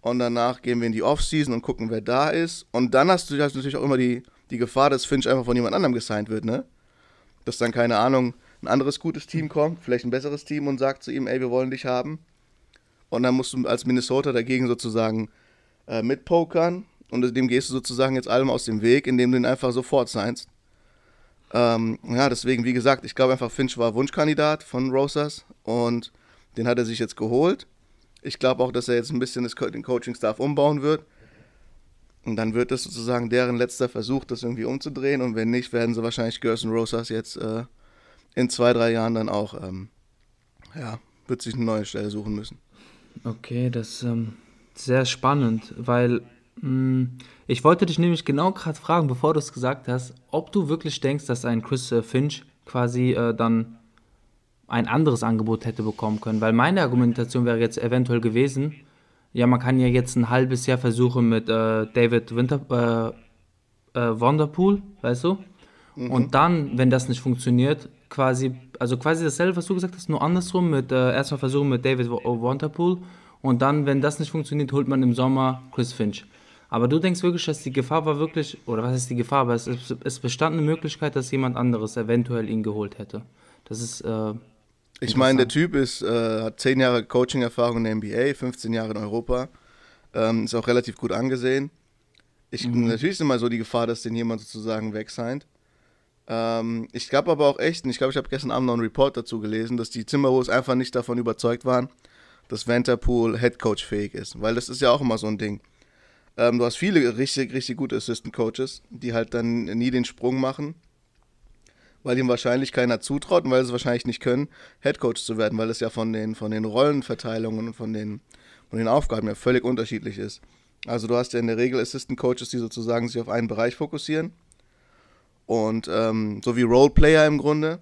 Und danach gehen wir in die Offseason und gucken, wer da ist. Und dann hast du hast natürlich auch immer die, die Gefahr, dass Finch einfach von jemand anderem gesigned wird, ne? Dass dann, keine Ahnung, ein anderes gutes Team kommt, vielleicht ein besseres Team und sagt zu ihm, ey, wir wollen dich haben. Und dann musst du als Minnesota dagegen sozusagen äh, mitpokern. Und dem gehst du sozusagen jetzt allem aus dem Weg, indem du ihn einfach sofort signst. Ähm, ja, deswegen, wie gesagt, ich glaube einfach, Finch war Wunschkandidat von Rosas und den hat er sich jetzt geholt. Ich glaube auch, dass er jetzt ein bisschen das, den Coaching-Staff umbauen wird. Und dann wird das sozusagen deren letzter Versuch, das irgendwie umzudrehen. Und wenn nicht, werden sie wahrscheinlich Gerson Rosas jetzt äh, in zwei, drei Jahren dann auch, ähm, ja, wird sich eine neue Stelle suchen müssen. Okay, das ist ähm, sehr spannend, weil mh, ich wollte dich nämlich genau gerade fragen, bevor du es gesagt hast, ob du wirklich denkst, dass ein Chris äh, Finch quasi äh, dann ein anderes Angebot hätte bekommen können. Weil meine Argumentation wäre jetzt eventuell gewesen, ja, man kann ja jetzt ein halbes Jahr versuchen mit äh, David Winter, äh, äh, Wonderpool, weißt du? Und dann, wenn das nicht funktioniert, quasi, also quasi dasselbe, was du gesagt hast, nur andersrum, mit äh, erstmal versuchen mit David Wonderpool und dann, wenn das nicht funktioniert, holt man im Sommer Chris Finch. Aber du denkst wirklich, dass die Gefahr war wirklich, oder was ist die Gefahr, aber es, ist- es bestand eine Möglichkeit, dass jemand anderes eventuell ihn geholt hätte. Das ist, äh, Ich meine, der Typ ist, äh, hat 10 Jahre Coaching-Erfahrung in der NBA, 15 Jahre in Europa, ähm, ist auch relativ gut angesehen. Ich, Natürlich ist immer so die Gefahr, dass den jemand sozusagen wegsigned. Ähm, ich glaube aber auch echt, und ich glaube, ich habe gestern Abend noch einen Report dazu gelesen, dass die Timberwolves einfach nicht davon überzeugt waren, dass Vanderpool Headcoach fähig ist. Weil das ist ja auch immer so ein Ding. Ähm, du hast viele richtig, richtig gute Assistant Coaches, die halt dann nie den Sprung machen weil ihm wahrscheinlich keiner zutraut und weil sie es wahrscheinlich nicht können, Headcoach zu werden, weil es ja von den, von den Rollenverteilungen und von den, von den Aufgaben ja völlig unterschiedlich ist. Also du hast ja in der Regel Assistant Coaches, die sozusagen sich auf einen Bereich fokussieren und ähm, so wie Roleplayer im Grunde.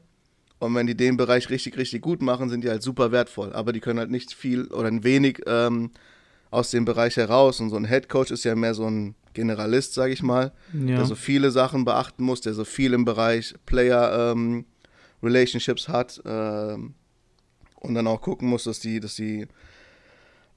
Und wenn die den Bereich richtig, richtig gut machen, sind die halt super wertvoll. Aber die können halt nicht viel oder ein wenig ähm, aus dem Bereich heraus. Und so ein Headcoach ist ja mehr so ein Generalist, sage ich mal, Ja. der so viele Sachen beachten muss, der so viel im Bereich Player ähm, Relationships hat ähm, und dann auch gucken muss, dass die, dass die,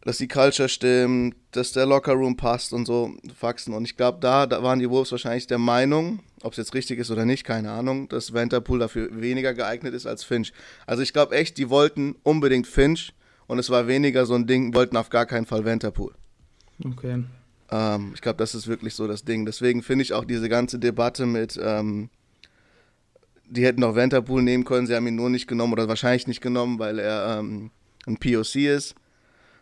dass die Culture stimmt, dass der Lockerroom passt und so Faxen. Und ich glaube, da, da waren die Wolves wahrscheinlich der Meinung, ob es jetzt richtig ist oder nicht, keine Ahnung, dass Vanderpool dafür weniger geeignet ist als Finch. Also ich glaube echt, die wollten unbedingt Finch und es war weniger so ein Ding, wollten auf gar keinen Fall Vanderpool. okay. Ähm, ich glaube, das ist wirklich so das Ding. Deswegen finde ich auch diese ganze Debatte mit, ähm, die hätten auch Vanderpool nehmen können, sie haben ihn nur nicht genommen oder wahrscheinlich nicht genommen, weil er ähm, ein POC ist.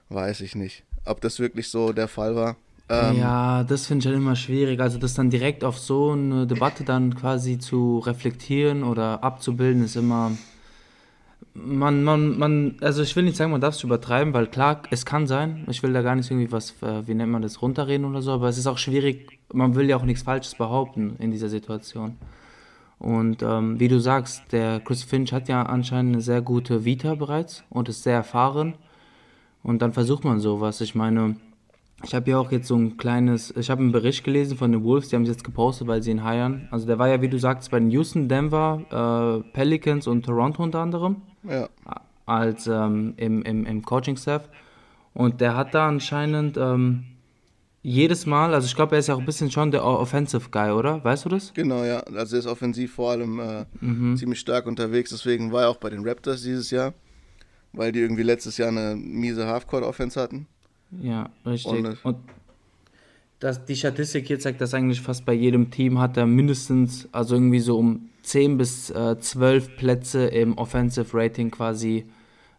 Weiß ich nicht, ob das wirklich so der Fall war. Ähm, ja, das finde ich halt immer schwierig. Also das dann direkt auf so eine Debatte dann quasi zu reflektieren oder abzubilden, ist immer. Man, man, man, also ich will nicht sagen, man darf es übertreiben, weil klar, es kann sein. Ich will da gar nicht irgendwie was, äh, wie nennt man das, runterreden oder so, aber es ist auch schwierig, man will ja auch nichts Falsches behaupten in dieser Situation. Und ähm, wie du sagst, der Chris Finch hat ja anscheinend eine sehr gute Vita bereits und ist sehr erfahren. Und dann versucht man sowas. Ich meine, ich habe ja auch jetzt so ein kleines, ich habe einen Bericht gelesen von den Wolves, die haben es jetzt gepostet, weil sie ihn heiern. Also der war ja, wie du sagst, bei den Houston, Denver, äh, Pelicans und Toronto unter anderem ja. als ähm, im, im, im Coaching-Staff. Und der hat da anscheinend ähm, jedes Mal, also ich glaube, er ist ja auch ein bisschen schon der Offensive Guy, oder? Weißt du das? Genau, ja. Also er ist offensiv vor allem äh, ziemlich stark unterwegs. Deswegen war er auch bei den Raptors dieses Jahr, weil die irgendwie letztes Jahr eine miese Halfcourt-Offense hatten. Ja, richtig. Und, äh, Und das, die Statistik hier zeigt, dass eigentlich fast bei jedem Team hat er mindestens, also irgendwie so um 10 bis äh, 12 Plätze im Offensive Rating quasi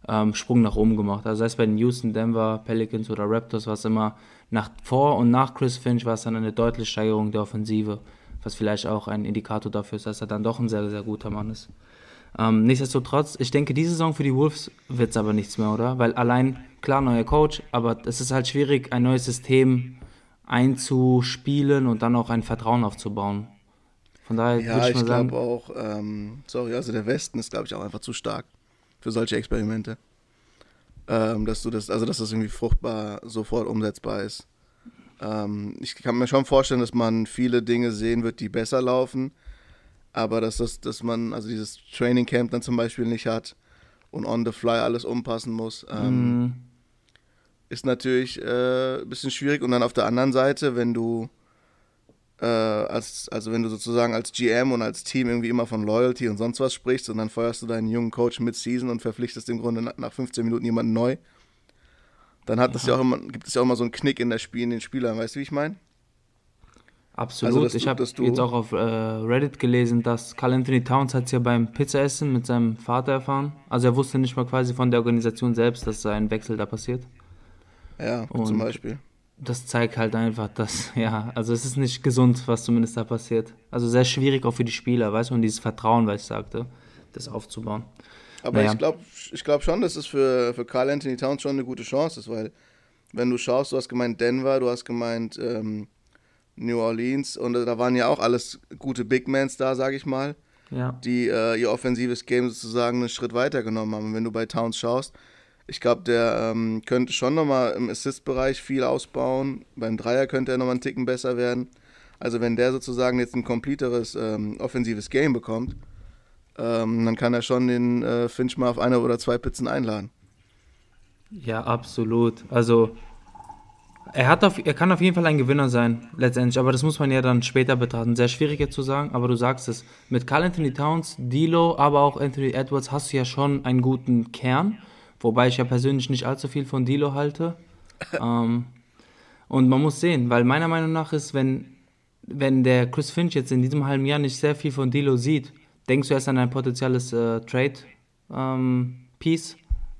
ähm, Sprung nach oben gemacht. Also sei es bei den Houston, Denver, Pelicans oder Raptors, war es immer nach vor und nach Chris Finch war es dann eine deutliche Steigerung der Offensive, was vielleicht auch ein Indikator dafür ist, dass er dann doch ein sehr, sehr guter Mann ist. Ähm, nichtsdestotrotz, ich denke, diese Saison für die Wolves wird es aber nichts mehr, oder? Weil allein, klar, neuer Coach, aber es ist halt schwierig, ein neues System einzuspielen und dann auch ein Vertrauen aufzubauen. Von daher Ja, würde ich ich mal sagen, glaube auch, ähm, sorry, also der Westen ist, glaube ich, auch einfach zu stark für solche Experimente. Ähm, dass du das, also dass das irgendwie fruchtbar sofort umsetzbar ist. Ähm, ich kann mir schon vorstellen, dass man viele Dinge sehen wird, die besser laufen, aber dass das, dass man, also dieses Training Camp dann zum Beispiel nicht hat und on the fly alles umpassen muss, ähm, mh, ist natürlich äh, ein bisschen schwierig. Und dann auf der anderen Seite, wenn du äh, als, also wenn du sozusagen als GM und als Team irgendwie immer von Loyalty und sonst was sprichst und dann feuerst du deinen jungen Coach mid-Season und verpflichtest im Grunde nach, nach 15 Minuten jemanden neu, dann hat das ja auch immer, gibt es ja auch immer so einen Knick in, der Spiel, in den Spielern, weißt du, wie ich meine? absolut. also, ich habe jetzt auch auf äh, Reddit gelesen, dass Carl Anthony Towns hat es ja beim Pizzaessen mit seinem Vater erfahren. Also er wusste nicht mal quasi von der Organisation selbst, dass da ein Wechsel da passiert. Ja, Und- zum Beispiel. das zeigt halt einfach, dass, ja, also es ist nicht gesund, was zumindest da passiert. Also sehr schwierig auch für die Spieler, weißt du, und dieses Vertrauen, was ich sagte, das aufzubauen. Aber Naja. ich glaube ich glaub schon, dass es für, für Carl Anthony Towns schon eine gute Chance ist, weil wenn du schaust, du hast gemeint Denver, du hast gemeint ähm, New Orleans und da waren ja auch alles gute Big Mans da, sage ich mal, Ja. die äh, ihr offensives Game sozusagen einen Schritt weiter genommen haben. Und wenn du bei Towns schaust, ich glaube, der ähm, könnte schon nochmal im Assist-Bereich viel ausbauen. Beim Dreier könnte er nochmal einen Ticken besser werden. Also wenn der sozusagen jetzt ein kompleteres ähm, offensives Game bekommt, ähm, dann kann er schon den äh, Finch mal auf eine oder zwei Pizzen einladen. Ja, absolut. Also er hat auf, er kann auf jeden Fall ein Gewinner sein, letztendlich, aber das muss man ja dann später betrachten. Sehr schwierig jetzt zu sagen, aber du sagst es. Mit Carl Anthony Towns, D'Lo, aber auch Anthony Edwards hast du ja schon einen guten Kern, wobei ich ja persönlich nicht allzu viel von D'Lo halte. ähm, und man muss sehen, weil meiner Meinung nach ist, wenn, wenn der Chris Finch jetzt in diesem halben Jahr nicht sehr viel von D'Lo sieht, denkst du erst an ein potenzielles äh, Trade-Piece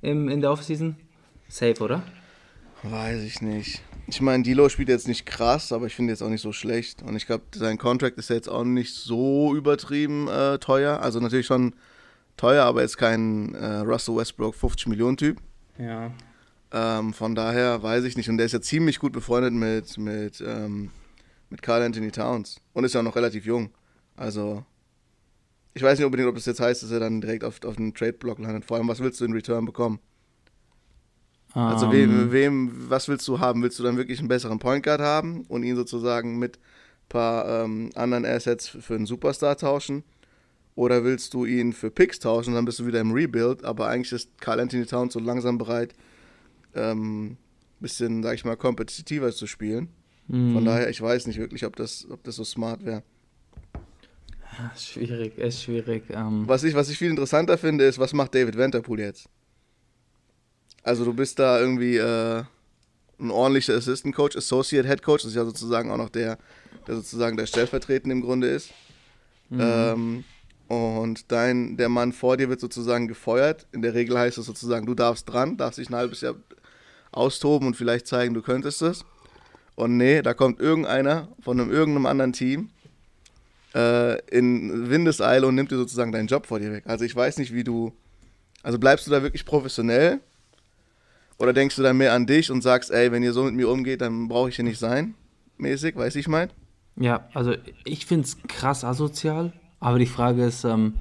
im in der Offseason? Safe, oder? Weiß ich nicht. Ich meine, Dilo spielt jetzt nicht krass, aber ich finde jetzt auch nicht so schlecht. Und ich glaube, sein Contract ist ja jetzt auch nicht so übertrieben äh, teuer. Also natürlich schon teuer, aber jetzt kein äh, Russell Westbrook 50 Millionen Typ. Ja. Ähm, von daher weiß ich nicht. Und der ist ja ziemlich gut befreundet mit, mit, ähm, mit Carl Anthony Towns. Und ist ja auch noch relativ jung. Also, ich weiß nicht unbedingt, ob das jetzt heißt, dass er dann direkt auf, auf den Trade-Block landet. Vor allem, was willst du in Return bekommen? Also, Ähm, wem, wem, was willst du haben? Willst du dann wirklich einen besseren Point Guard haben und ihn sozusagen mit ein paar ähm, anderen Assets für einen Superstar tauschen? Oder willst du ihn für Picks tauschen, dann bist du wieder im Rebuild, aber eigentlich ist Carl Anthony Towns so langsam bereit, ähm, bisschen, sag ich mal, kompetitiver zu spielen. Mhm. Von daher, ich weiß nicht wirklich, ob das, ob das so smart wäre. Ja, Schwierig, echt schwierig. Ähm, Was ich, was ich viel interessanter finde, ist, was macht David Vanderpool jetzt? Also du bist da irgendwie äh, ein ordentlicher Assistant Coach, Associate Head Coach, das ist ja sozusagen auch noch der, der sozusagen der Stellvertretende im Grunde ist. Mhm. Ähm, und dein, der Mann vor dir wird sozusagen gefeuert. In der Regel heißt es sozusagen, du darfst dran, darfst dich ein halbes Jahr austoben und vielleicht zeigen, du könntest es. Und nee, da kommt irgendeiner von einem irgendeinem anderen Team äh, in Windeseile und nimmt dir sozusagen deinen Job vor dir weg. Also ich weiß nicht, wie du. Also bleibst du da wirklich professionell? Oder denkst du dann mehr an dich und sagst, ey, wenn ihr so mit mir umgeht, dann brauche ich hier nicht sein? Mäßig, weiß ich mein? Ja, also ich finde es krass asozial, aber die Frage ist, ähm,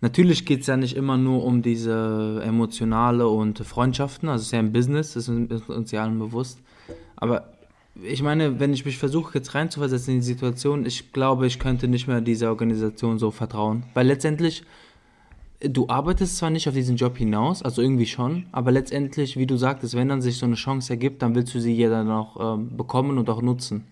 natürlich geht es ja nicht immer nur um diese emotionale und Freundschaften, also es ist ja ein Business, das ist uns ja allen bewusst. Aber ich meine, wenn ich mich versuche jetzt reinzuversetzen in die Situation, ich glaube, ich könnte nicht mehr dieser Organisation so vertrauen. Weil letztendlich, du arbeitest zwar nicht auf diesen Job hinaus, also irgendwie schon, aber letztendlich, wie du sagtest, wenn dann sich so eine Chance ergibt, dann willst du sie ja dann auch ähm, bekommen und auch nutzen.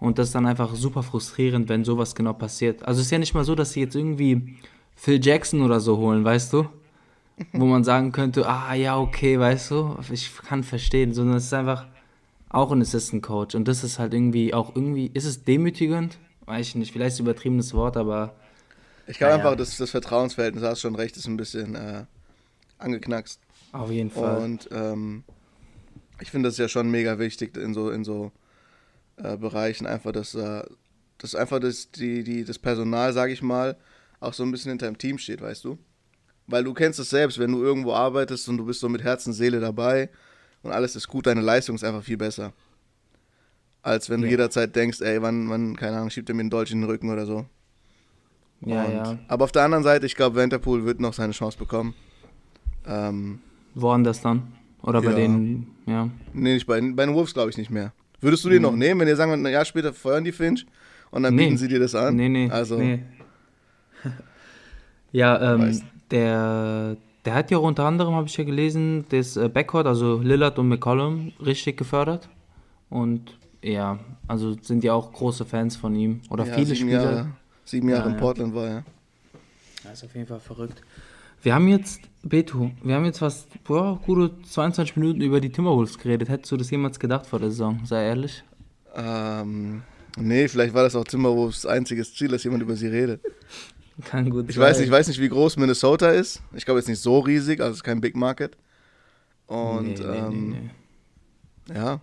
Und das ist dann einfach super frustrierend, wenn sowas genau passiert. Also es ist ja nicht mal so, dass sie jetzt irgendwie Phil Jackson oder so holen, weißt du? Wo man sagen könnte, ah ja, okay, weißt du, ich kann verstehen, sondern es ist einfach auch ein Assistant Coach. Und das ist halt irgendwie auch irgendwie, ist es demütigend? Weiß ich nicht, vielleicht übertriebenes Wort, aber Ich glaube Naja. einfach, das, das Vertrauensverhältnis, hast du schon recht, ist ein bisschen äh, angeknackst. auf jeden Fall. Und ähm, ich finde das ja schon mega wichtig in so, in so äh, Bereichen, einfach, dass, äh, dass einfach das, die, die, das Personal, sage ich mal, auch so ein bisschen hinter dem Team steht, weißt du? Weil du kennst es selbst, wenn du irgendwo arbeitest und du bist so mit Herz und Seele dabei und alles ist gut, deine Leistung ist einfach viel besser. Als wenn du Ja. jederzeit denkst, ey, wann, wann, keine Ahnung, schiebt er mir einen Dolch in den Rücken oder so. ja, Und- ja. Aber auf der anderen Seite, ich glaube, Vanderpool wird noch seine Chance bekommen. Ähm, Woanders dann? Oder bei Ja. denen, ja. nee, nicht bei, bei den Wolves glaube ich nicht mehr. Würdest du den noch nehmen, wenn ihr sagen, ein Jahr später feuern die Finch und dann Mhm. Nee. bieten sie dir das an? Nee, nee. Also, nee. ja, ähm, der, der hat ja auch unter anderem, habe ich ja gelesen, das äh, Backcourt, also Lillard und McCollum, richtig gefördert. Und ja, also sind ja auch große Fans von ihm. Oder ja, viele sieben Spieler. Jahre, sieben Jahre Ja, in ja. Portland war er. Das ist auf jeden Fall verrückt. Wir haben jetzt, Beto, wir haben jetzt fast boah, gute 22 Minuten über die Timberwolves geredet. Hättest du das jemals gedacht vor der Saison? Sei ehrlich. Ähm, nee, vielleicht war das auch Timberwolves einziges Ziel, dass jemand über sie redet. Kann gut Ich sein. weiß, nicht, ich weiß nicht, wie groß Minnesota ist. Ich glaube, jetzt nicht so riesig, also es ist kein Big Market. Und Nee, ähm, nee, nee. Ja.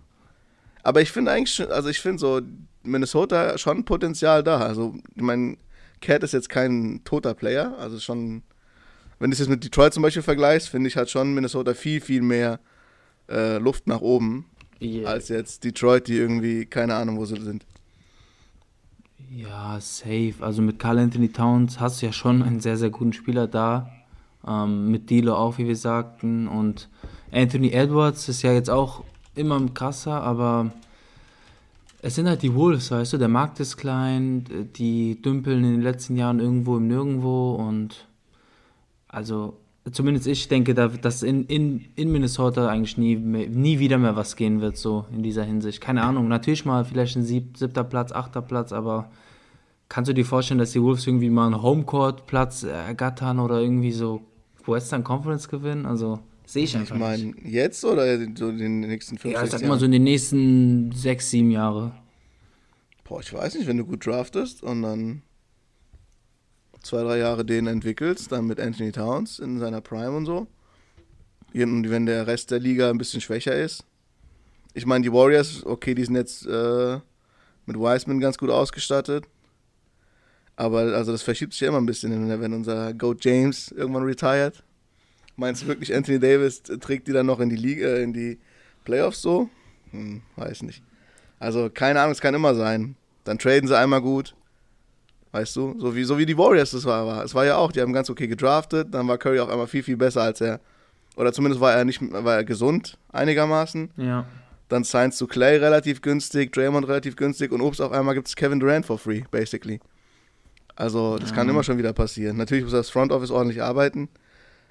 Aber ich finde eigentlich, also ich finde so Minnesota schon Potenzial da. Also, ich meine, Cat ist jetzt kein toter Player. Also schon, wenn du es jetzt mit Detroit zum Beispiel vergleichst, finde ich, hat schon Minnesota viel, viel mehr äh, Luft nach oben Ja. als jetzt Detroit, die irgendwie keine Ahnung, wo sie sind. Ja, safe. Also mit Carl Anthony Towns hast du ja schon einen sehr, sehr guten Spieler da. Ähm, mit Dilo auch, wie wir sagten. Und Anthony Edwards ist ja jetzt auch immer krasser, aber es sind halt die Wolves, weißt du. Der Markt ist klein, die dümpeln in den letzten Jahren irgendwo im Nirgendwo und also zumindest ich denke, da- dass in, in, in Minnesota eigentlich nie, mehr, nie wieder mehr was gehen wird, so in dieser Hinsicht. Keine Ahnung, natürlich mal vielleicht ein sieb, siebter Platz, achter Platz, aber kannst du dir vorstellen, dass die Wolves irgendwie mal einen Homecourt-Platz ergattern oder irgendwie so Western Conference gewinnen? Also sehe ich Ich einfach meine, nicht. jetzt oder so in den nächsten fünf, Ja, ich sag mal Jahren? so in den nächsten sechs, sieben Jahre. Boah, ich weiß nicht, wenn du gut draftest und dann zwei, drei Jahre den entwickelst, dann mit Anthony Towns in seiner Prime und so. Und wenn der Rest der Liga ein bisschen schwächer ist. Ich meine, die Warriors, okay, die sind jetzt äh, mit Wiseman ganz gut ausgestattet. Aber also das verschiebt sich ja immer ein bisschen, wenn unser Goat James irgendwann retired. Meinst du wirklich, Anthony Davis trägt die dann noch in die Liga, äh, in die Playoffs so? Hm, weiß nicht. Also keine Ahnung, es kann immer sein. Dann traden sie einmal gut. Weißt du? So wie, so wie die Warriors das war, war. Es war ja auch, die haben ganz okay gedraftet, dann war Curry auch einmal viel, viel besser als er. Oder zumindest war er nicht war er gesund einigermaßen. Ja. Dann signst du Clay relativ günstig, Draymond relativ günstig und ups, auf einmal gibt es Kevin Durant for free, basically. Also, das kann Ja. immer schon wieder passieren. Natürlich muss das Front Office ordentlich arbeiten,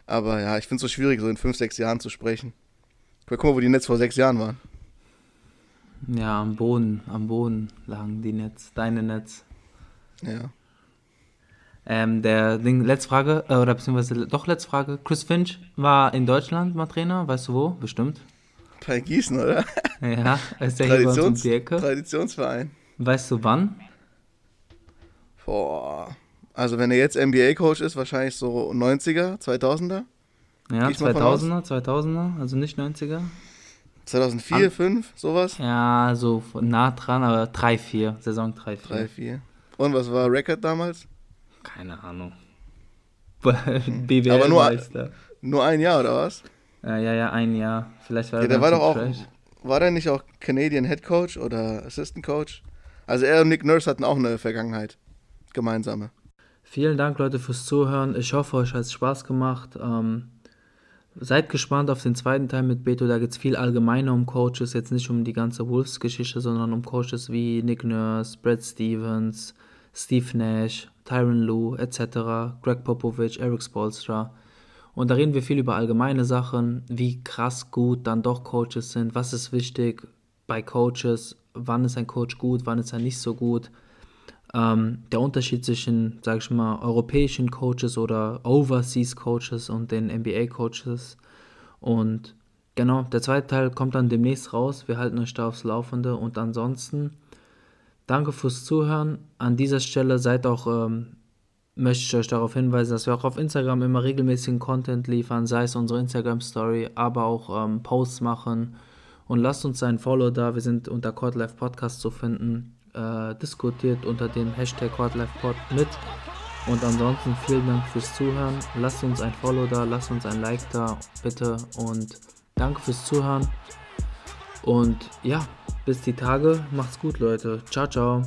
aber ja, ich finde es so schwierig, so in fünf, sechs Jahren zu sprechen. Guck mal, wo die Nets vor sechs Jahren waren. Ja, am Boden, am Boden lagen die Netz, deine Netz. Ja. Ähm, der Ding, letzte Frage, äh, oder beziehungsweise doch letzte Frage. Chris Finch war in Deutschland mal Trainer, weißt du wo? Bestimmt. Bei Gießen, oder? Ja, ist ja hier bei uns Traditions. Traditionsverein. Weißt du wann? Boah. Also wenn er jetzt NBA-Coach ist, wahrscheinlich so 90er, 2000er, Ja, Geh ich mal von aus. 2000er, 2000er, also nicht 90er. 2004, An- 5, sowas. Ja, so nah dran, aber 3-4, Saison 3-4. 3, 4. Und was war Record damals? Keine Ahnung. BWL Aber nur- Meister. Nur ein Jahr, oder was? Ja, ja, ja, ein Jahr. Vielleicht war Ja, er der war doch auch, trash. war der nicht auch Canadian Head Coach oder Assistant Coach? Also er und Nick Nurse hatten auch eine Vergangenheit. Gemeinsame. Vielen Dank, Leute, fürs Zuhören. Ich hoffe, euch hat es Spaß gemacht. Ähm, seid gespannt auf den zweiten Teil mit Beto. Da geht es viel allgemeiner um Coaches. Jetzt nicht um die ganze Wolves-Geschichte, sondern um Coaches wie Nick Nurse, Brad Stevens, Steve Nash, Tyron Lue etc., Greg Popovich, Eric Spolstra. Und da reden wir viel über allgemeine Sachen, wie krass gut dann doch Coaches sind, was ist wichtig bei Coaches, wann ist ein Coach gut, wann ist er nicht so gut ähm, der Unterschied zwischen, sag ich mal, europäischen Coaches oder Overseas Coaches und den NBA Coaches. Und genau, der zweite Teil kommt dann demnächst raus. Wir halten euch da aufs Laufende. Und ansonsten, danke fürs Zuhören. An dieser Stelle seid auch, ähm, möchte ich euch darauf hinweisen, dass wir auch auf Instagram immer regelmäßigen Content liefern, sei es unsere Instagram Story, aber auch ähm, Posts machen. Und lasst uns ein Follow da. Wir sind unter Court Life Podcast zu finden. Äh, diskutiert unter dem Hashtag CourtLifePod mit. Und ansonsten vielen Dank fürs Zuhören. Lasst uns ein Follow da, lasst uns ein Like da, bitte. Und danke fürs Zuhören. Und ja, bis die Tage. Macht's gut, Leute. Ciao, ciao.